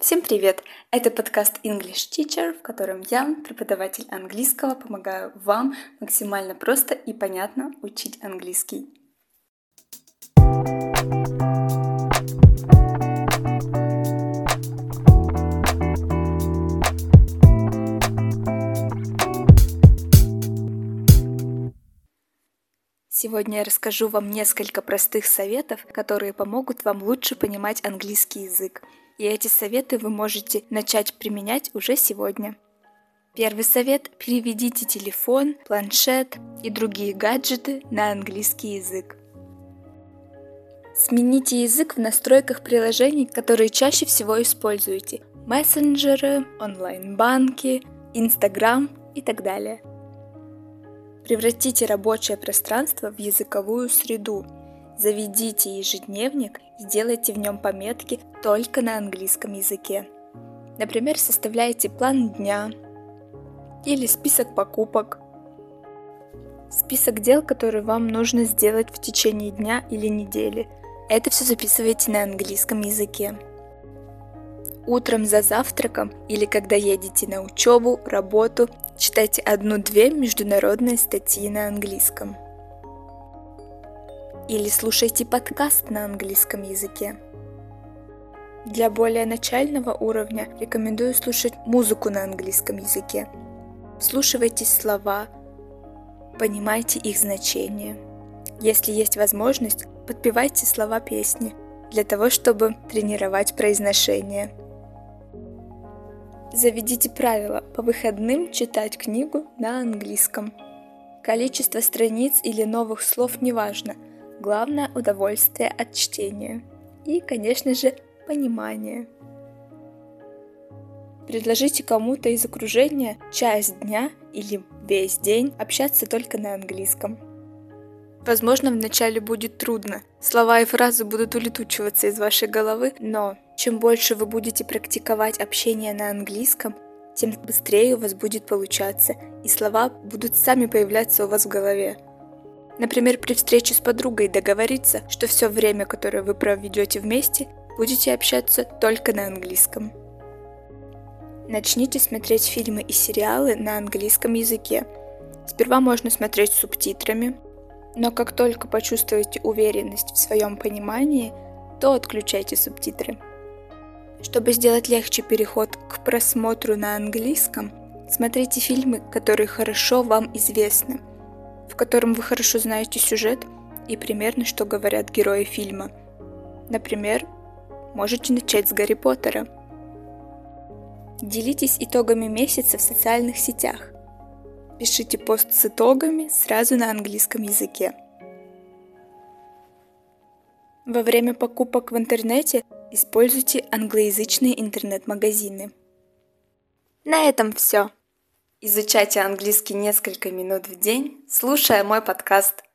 Всем привет! Это подкаст English Teacher, в котором я, преподаватель английского, помогаю вам максимально просто и понятно учить английский. Сегодня я расскажу вам несколько простых советов, которые помогут вам лучше понимать английский язык. И эти советы вы можете начать применять уже сегодня. Первый совет – переведите телефон, планшет и другие гаджеты на английский язык. Смените язык в настройках приложений, которые чаще всего используете. Мессенджеры, онлайн-банки, Инстаграм и так далее – Превратите рабочее пространство в языковую среду. Заведите ежедневник сделайте в нем пометки только на английском языке. Например, составляйте план дня или список покупок. Список дел, которые вам нужно сделать в течение дня или недели. Это все записывайте на английском языке. Утром за завтраком или когда едете на учебу, работу, читайте одну-две международные статьи на английском. Или слушайте подкаст на английском языке. Для более начального уровня рекомендую слушать музыку на английском языке. Слушайте слова, понимайте их значение. Если есть возможность, подпевайте слова песни для того, чтобы тренировать произношение – Заведите правило по выходным читать книгу на английском. Количество страниц или новых слов не важно. Главное – удовольствие от чтения. И, конечно же, понимание. Предложите кому-то из окружения часть дня или весь день общаться только на английском. Возможно, вначале будет трудно. Слова и фразы будут улетучиваться из вашей головы, но чем больше вы будете практиковать общение на английском, тем быстрее у вас будет получаться, и слова будут сами появляться у вас в голове. Например, при встрече с подругой договориться, что все время, которое вы проведете вместе, будете общаться только на английском. Начните смотреть фильмы и сериалы на английском языке. Сперва можно смотреть с субтитрами, но как только почувствуете уверенность в своем понимании, то отключайте субтитры. Чтобы сделать легче переход к просмотру на английском, смотрите фильмы, которые хорошо вам известны, в котором вы хорошо знаете сюжет и примерно, что говорят герои фильма. Например, можете начать с Гарри Поттера. Делитесь итогами месяца в социальных сетях. Пишите пост с итогами сразу на английском языке. Во время покупок в интернете Используйте англоязычные интернет-магазины. На этом все. Изучайте английский несколько минут в день, слушая мой подкаст –